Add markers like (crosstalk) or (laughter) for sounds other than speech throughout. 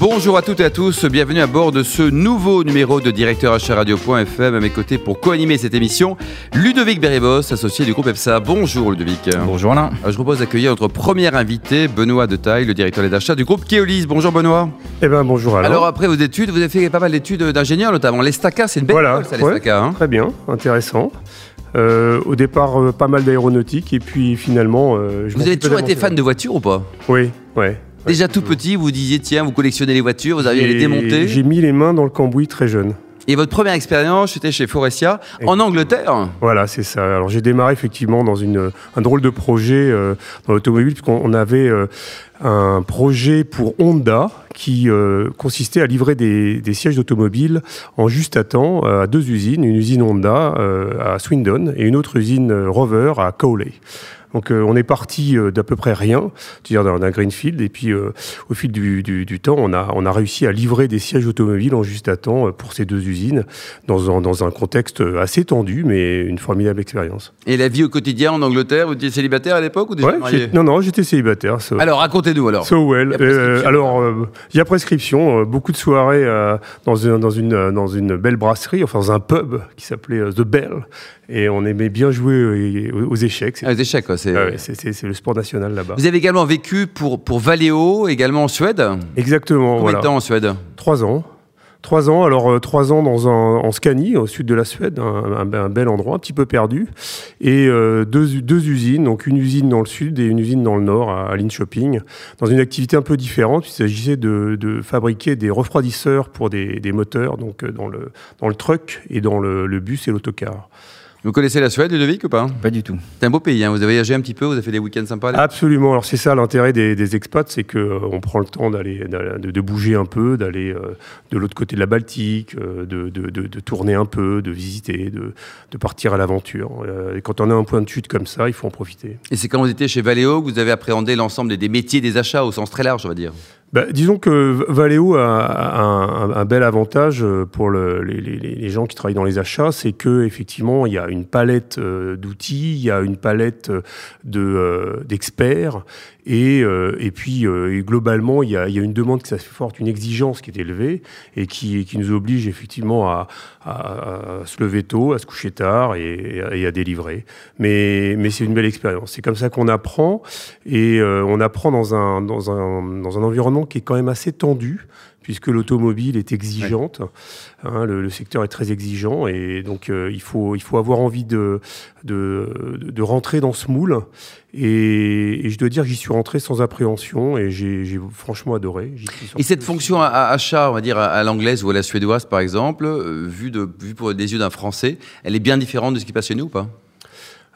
Bonjour à toutes et à tous, bienvenue à bord de ce nouveau numéro de Directeur Radio.fm. À mes côtés pour co-animer cette émission, Ludovic Berribos, associé du groupe EPSA. Bonjour Ludovic. Bonjour Alain. Je vous propose d'accueillir notre premier invité, Benoît de Taille, le directeur des achats du groupe Keolis. Bonjour Benoît. Eh ben bonjour Alain. Alors après vos études, vous avez fait pas mal d'études d'ingénieur, notamment l'ESTACA, c'est une belle voilà, école, ça, l'ESTACA. Hein très bien, intéressant. Euh, au départ, euh, pas mal d'aéronautique et puis finalement. Euh, je vous avez toujours été fan de voitures ou pas? Oui, ouais. Déjà tout petit, vous disiez, tiens, vous collectionnez les voitures, vous aviez les démonter J'ai mis les mains dans le cambouis très jeune. Et votre première expérience, c'était chez Forestia, en Angleterre Voilà, c'est ça. Alors j'ai démarré effectivement dans une, un drôle de projet euh, dans l'automobile, puisqu'on avait euh, un projet pour Honda qui euh, consistait à livrer des, des sièges d'automobile en juste à temps à deux usines, une usine Honda à Swindon et une autre usine Rover à Cowley. Donc euh, on est parti euh, d'à peu près rien, c'est-à-dire d'un greenfield, et puis euh, au fil du, du, du, temps, on a, on a réussi à livrer des sièges automobiles en juste à temps pour ces deux usines, dans un, dans un contexte assez tendu, mais une formidable expérience. Et la vie au quotidien en Angleterre, vous étiez célibataire à l'époque ou déjà ouais, marié? Non, non, j'étais célibataire. Alors racontez-nous alors. So well. alors il y a prescription, beaucoup de soirées dans, une, dans, une, dans une belle brasserie, enfin dans un pub qui s'appelait The Bell, et on aimait bien jouer aux échecs. Ah, aux échecs. C'est ah ouais, le sport national là-bas. Vous avez également vécu pour, pour Valeo, également en Suède? Exactement. Combien voilà. de temps en Suède? Trois ans. Trois ans, alors euh, trois ans dans un, en Scanie, au sud de la Suède, un, bel endroit, un petit peu perdu, et euh, deux, deux, usines, donc une usine dans le sud et une usine dans le nord, à, à Linköping, dans une activité un peu différente. Il s'agissait de, de, fabriquer des refroidisseurs pour des, des moteurs, donc euh, dans le, dans le truck et dans le, le bus et l'autocar. Vous connaissez la Suède, Ludovic, ou pas Pas du tout. C'est un beau pays, hein. vous avez voyagé un petit peu, vous avez fait des week-ends sympas là Absolument, alors c'est ça l'intérêt des, des, expats, c'est qu'on euh, prend le temps d'aller de, de, bouger un peu, d'aller euh, de l'autre côté de la Baltique, euh, de, de, tourner un peu, de visiter, de, partir à l'aventure. Euh, et quand on a un point de chute comme ça, il faut en profiter. Et c'est quand vous étiez chez Valeo que vous avez appréhendé l'ensemble des, des métiers des achats au sens très large, on va dire bah, disons que Valeo a, un, bel avantage pour le, les, gens qui travaillent dans les achats, c'est que effectivement il y a une palette euh, d'outils, il y a une palette euh, d'experts et, euh, et puis et globalement il y, a, y, a, une demande qui est forte, une exigence qui est élevée et qui, qui nous oblige effectivement à, à, à, se lever tôt, à se coucher tard et, et à délivrer. Mais, mais c'est une belle expérience. C'est comme ça qu'on apprend et on apprend dans un, dans un, dans un environnement qui est quand même assez tendu, puisque l'automobile est exigeante. Ouais. Hein, le, le, secteur est très exigeant et donc euh, il, faut, il faut avoir envie de, de, de rentrer dans ce moule. Et, et je dois dire que j'y suis rentré sans appréhension et j'ai franchement adoré. Et cette fonction à, à achat, on va dire à, à l'anglaise ou à la suédoise par exemple, euh, vue, de, vue pour des yeux d'un Français, elle est bien différente de ce qui passe chez nous ou pas?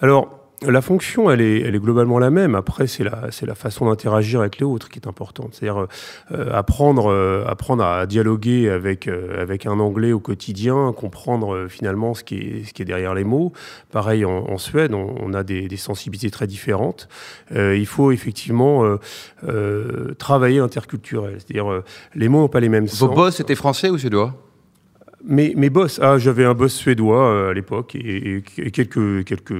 Alors, la fonction, elle est, elle est globalement la même. Après, c'est la, c'est la façon d'interagir avec les autres qui est importante. C'est-à-dire euh, apprendre, euh, apprendre à dialoguer avec euh, avec un anglais au quotidien, comprendre finalement ce qui est ce qui est derrière les mots. Pareil en, en Suède, on, on, a des, des, sensibilités très différentes. Il faut effectivement travailler interculturel. C'est-à-dire les mots n'ont pas les mêmes sens. Vos boss étaient français ou suédois? Mes, mes boss, ah, j'avais un boss suédois euh, à l'époque et, quelques, quelques,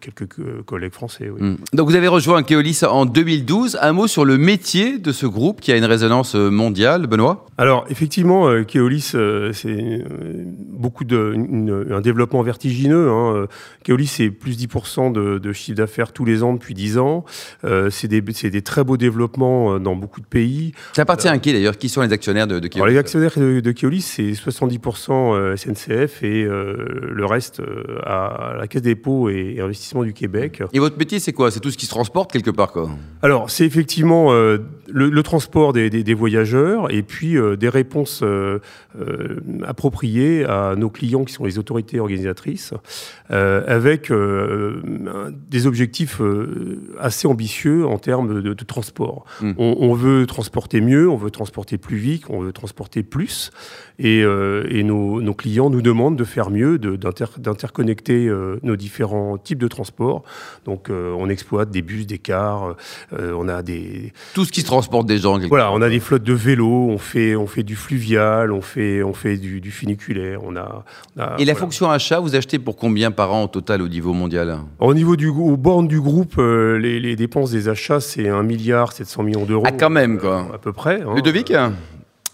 quelques collègues français. Oui. Mmh. Donc vous avez rejoint Keolis en 2012. Un mot sur le métier de ce groupe qui a une résonance mondiale, Benoît? Alors effectivement, euh, Keolis, euh, c'est beaucoup de, une, un développement vertigineux. Hein. Keolis, c'est plus 10% de, de chiffre d'affaires tous les ans depuis 10 ans. Euh, c'est des, des, très beaux développements dans beaucoup de pays. Ça appartient à qui d'ailleurs? Qui sont les actionnaires de, de Keolis Alors, Les actionnaires de, de Keolis, c'est 70% SNCF et euh, le reste euh, à la Caisse des dépôts et investissements du Québec. Et votre métier, c'est quoi? C'est tout ce qui se transporte quelque part quoi? Alors, c'est effectivement euh, le, le, transport des, des, des, voyageurs et puis euh, des réponses euh, appropriées à nos clients qui sont les autorités organisatrices avec des objectifs assez ambitieux en termes de, de transport. Mmh. On, on, veut transporter mieux, on veut transporter plus vite, on veut transporter plus et, et nos, nos, clients nous demandent de faire mieux, d'interconnecter euh, nos différents types de transports. Donc, euh, on exploite des bus, des cars, euh, on a des... Tout ce qui se transporte transporte des gens. Voilà, on a des flottes de vélos, on fait, on fait du fluvial, on fait, on fait du, funiculaire. On a, Et la fonction achat, vous achetez pour combien par an au total au niveau mondial? Au niveau du au borne du groupe, euh, les, dépenses des achats, c'est 1 milliard 700 millions d'euros. Ah, quand même, quoi. à peu près. Hein. Ludovic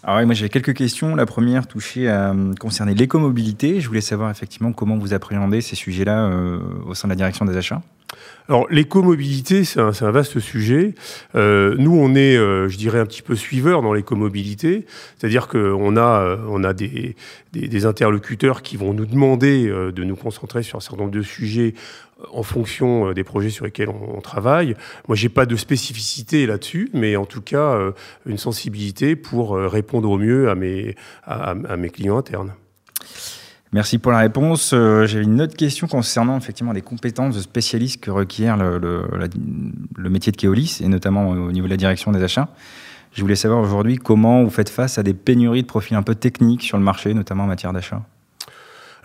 alors oui, moi j'ai quelques questions. La première touchait à euh, concerner l'écomobilité. Je voulais savoir effectivement comment vous appréhendez ces sujets-là euh, au sein de la direction des achats. Alors l'écomobilité, c'est un, vaste sujet. Euh, nous, on est, euh, je dirais, un petit peu suiveurs dans l'écomobilité, c'est-à-dire qu'on a, euh, on a des, des, interlocuteurs qui vont nous demander euh, de nous concentrer sur un certain nombre de sujets en fonction des projets sur lesquels on, travaille. Moi, j'ai pas de spécificité là-dessus, mais en tout cas, une sensibilité pour répondre au mieux à mes clients internes. Merci pour la réponse. Euh, J'avais une autre question concernant effectivement les compétences de spécialistes que requiert le, le, le, métier de Keolis, et notamment au niveau de la direction des achats. Je voulais savoir aujourd'hui comment vous faites face à des pénuries de profils un peu techniques sur le marché, notamment en matière d'achat.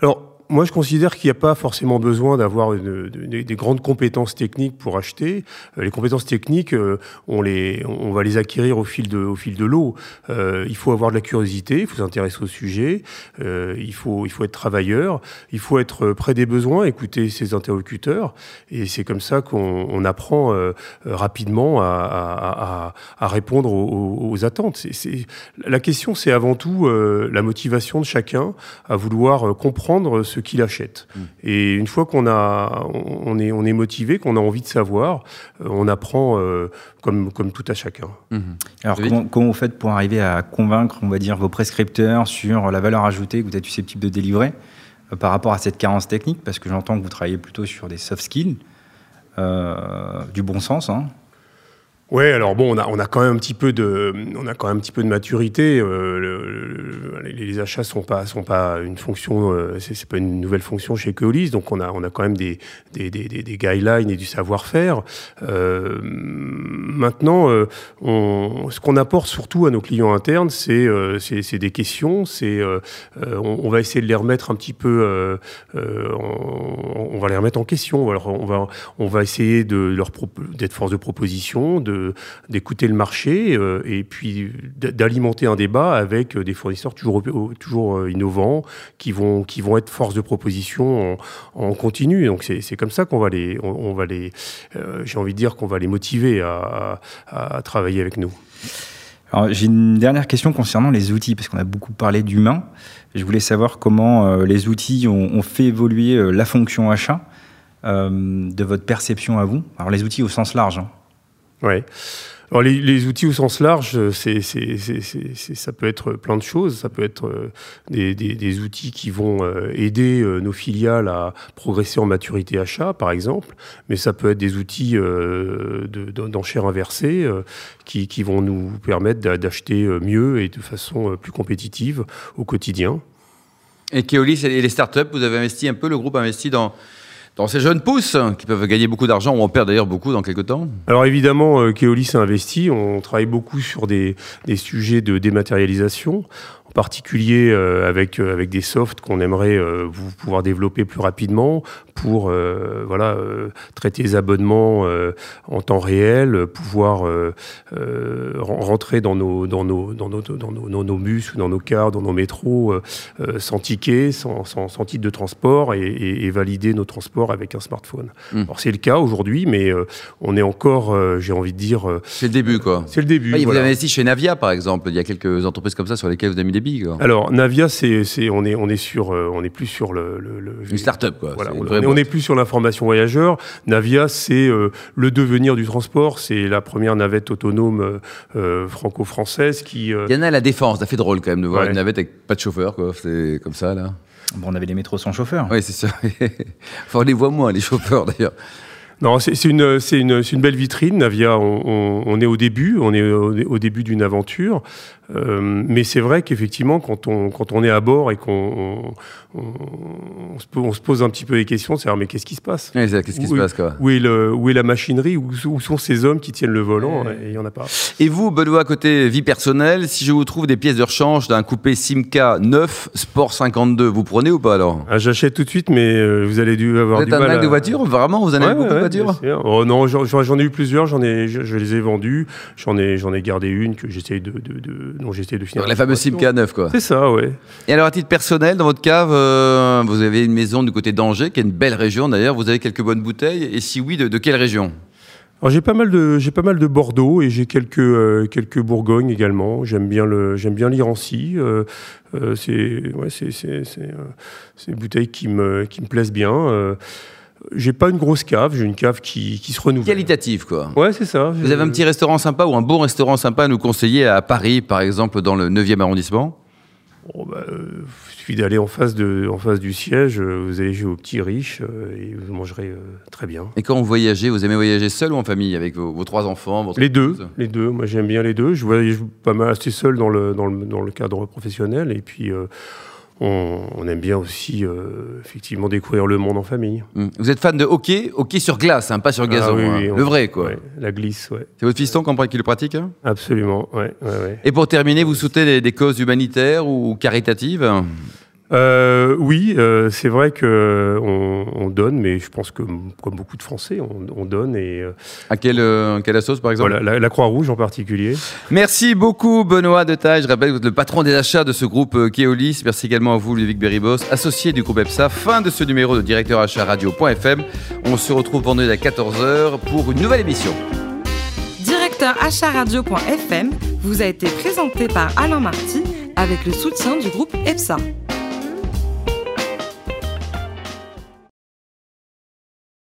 Alors, moi, je considère qu'il n'y a pas forcément besoin d'avoir des grandes compétences techniques pour acheter. Euh, les compétences techniques, euh, on, les, on va les acquérir au fil de, au fil de l'eau. Euh, il faut avoir de la curiosité, il faut s'intéresser au sujet, il, faut, il faut être travailleur, il faut être près des besoins, écouter ses interlocuteurs. Et c'est comme ça qu'on on apprend rapidement à, répondre aux, attentes. La question, c'est avant tout la motivation de chacun à vouloir comprendre ce qu'il achète. Mmh. Et une fois qu'on a, on est, on est motivé, qu'on a envie de savoir, euh, on apprend euh, comme, comme tout à chacun. Mmh. Alors comment, comment, vous faites pour arriver à convaincre, on va dire, vos prescripteurs sur la valeur ajoutée que vous êtes susceptible de délivrer euh, par rapport à cette carence technique? Parce que j'entends que vous travaillez plutôt sur des soft skills, euh, du bon sens. Hein. Ouais, alors bon, on a, quand même un petit peu de, on a quand même un petit peu de maturité. Euh, le, le, les achats sont pas, sont pas une fonction, euh, c'est pas une nouvelle fonction chez Keolis, donc on a, on a quand même des, des, des, guidelines et du savoir-faire. Euh, maintenant, euh, ce qu'on apporte surtout à nos clients internes, c'est, c'est des questions, c'est, on, va essayer de les remettre un petit peu, on, va les remettre en question. On va, on va essayer de leur d'être force de proposition, de d'écouter le marché euh, et puis d'alimenter un débat avec euh, des fournisseurs toujours, toujours euh, innovants qui vont, qui vont être force de proposition en, continu. Donc c'est comme ça qu'on va les, on, va les, j'ai envie de dire qu'on va les motiver à, à, travailler avec nous. J'ai une dernière question concernant les outils, parce qu'on a beaucoup parlé d'humain. Je voulais savoir comment les outils ont, fait évoluer la fonction achat de votre perception à vous. Alors les outils au sens large. Hein. Ouais. Alors les, outils au sens large, c'est, ça peut être plein de choses. Ça peut être euh, des, outils qui vont euh, aider euh, nos filiales à progresser en maturité achat, par exemple. Mais ça peut être des outils de, d'enchères inversées qui, qui vont nous permettre d'acheter mieux et de façon plus compétitive au quotidien. Et Keolis et les startups, vous avez investi un peu, le groupe a investi dans dans ces jeunes pousses qui peuvent gagner beaucoup d'argent ou en perdre d'ailleurs beaucoup dans quelques temps Alors évidemment, euh, Keolis a investi. On travaille beaucoup sur des sujets de dématérialisation particulier euh, avec euh, avec des softs qu'on aimerait euh, pouvoir développer plus rapidement pour euh, voilà traiter les abonnements en temps réel, pouvoir rentrer dans nos dans nos dans nos dans nos, nos bus ou dans nos cars, dans nos métros sans ticket, sans, sans, sans, titre de transport et, et, et, valider nos transports avec un smartphone. Mmh. Alors c'est le cas aujourd'hui, mais on est encore, j'ai envie de dire, c'est le début quoi. C'est le début. Ah, voilà. Vous avez investi chez Navia par exemple. Il y a quelques entreprises comme ça sur lesquelles vous avez mis des Quoi. Alors Navia, c'est on est on est sur on est plus sur le, le, le une start-up quoi. Voilà, on, on est plus sur l'information voyageur. Navia, c'est euh, le devenir du transport. C'est la première navette autonome euh, franco-française qui. Euh... Il y en a à la défense. Ça fait drôle quand même de voir ouais. une navette avec pas de chauffeur. C'est comme ça là. Bon, on avait les métros sans chauffeur. Oui, c'est ça. (laughs) enfin, on les voit moins les chauffeurs d'ailleurs. Non, c'est une, une, une belle vitrine, Navia. On, on, on, est au début, on est au, au début d'une aventure. Euh, mais c'est vrai qu'effectivement, quand on, quand on est à bord et qu'on on, se, on, se, pose un petit peu des questions, c'est mais qu'est-ce qui se passe? Oui, Qu'est-ce qui où, se passe quoi? où est, le, où est la machinerie? Où, où, sont ces hommes qui tiennent le volant? Et il n'y en a pas. Et vous, Benoît, côté vie personnelle, si je vous trouve des pièces de rechange d'un coupé Simca 9 Sport 52, vous prenez ou pas alors? Ah, J'achète tout de suite, mais euh, vous allez dû avoir vous du êtes mal. un mec à... de voiture Vraiment Vous en avez ouais, beaucoup ouais, oh, Non, j'en ai eu plusieurs, j'en ai, je, je, les ai vendus, j'en ai, ai gardé une que j'essaye de, de, de, dont j'essaie de finir. Donc, la fameuse Simca 9, quoi. C'est ça, ouais. Et alors, à titre personnel, dans votre cave, euh, vous avez une maison du côté d'Angers, qui est une belle région d'ailleurs. Vous avez quelques bonnes bouteilles. Et si oui, de, de quelle région? Alors j'ai pas mal de j'ai pas mal de Bordeaux et j'ai quelques euh, quelques Bourgogne également. J'aime bien le j'aime bien l'Irancy. Euh, euh, c'est ouais c'est c'est c'est c'est une bouteille qui me qui me plaisent bien. J'ai pas une grosse cave, j'ai une cave qui, qui se renouvelle. Qualitative, quoi. Ouais, c'est ça. Vous avez un petit restaurant sympa ou un bon restaurant sympa à nous conseiller à Paris, par exemple, dans le 9e arrondissement? Bon, bah, euh, il suffit d'aller en face, de, en face du siège, euh, vous allez jouer au petit riche euh, et vous mangerez très bien. Et quand vous voyagez, vous aimez voyager seul ou en famille avec vos, vos trois enfants votre Les deux, les deux. Moi, j'aime bien les deux. Je voyage pas mal assez seul dans le, dans le, dans le cadre professionnel et puis on, on, aime bien aussi euh, effectivement découvrir le monde en famille. Mmh. Vous êtes fan de hockey, hockey sur glace, hein, pas sur gazon, ah, oui, hein. oui, le on, vrai quoi. Ouais, la glisse, ouais. C'est votre fiston qui le pratique hein? Absolument, ouais, ouais, ouais, Et pour terminer, vous soutenez des, des causes humanitaires ou caritatives? Euh, oui, euh, c'est vrai que on, on, donne, mais je pense que comme beaucoup de Français, on, on donne et euh, à quelle euh, quelle assos par exemple? Voilà, la, la Croix-Rouge en particulier. Merci beaucoup Benoît de Taille. Je rappelle que vous êtes le patron des achats de ce groupe Keolis. Merci également à vous Ludovic Beribos, associé du groupe EPSA. Fin de ce numéro de directeur achat radio.fm. On se retrouve vendredi à 14h pour une nouvelle émission. Directeur achat radio.fm vous a été présenté par Alain Marty avec le soutien du groupe EPSA.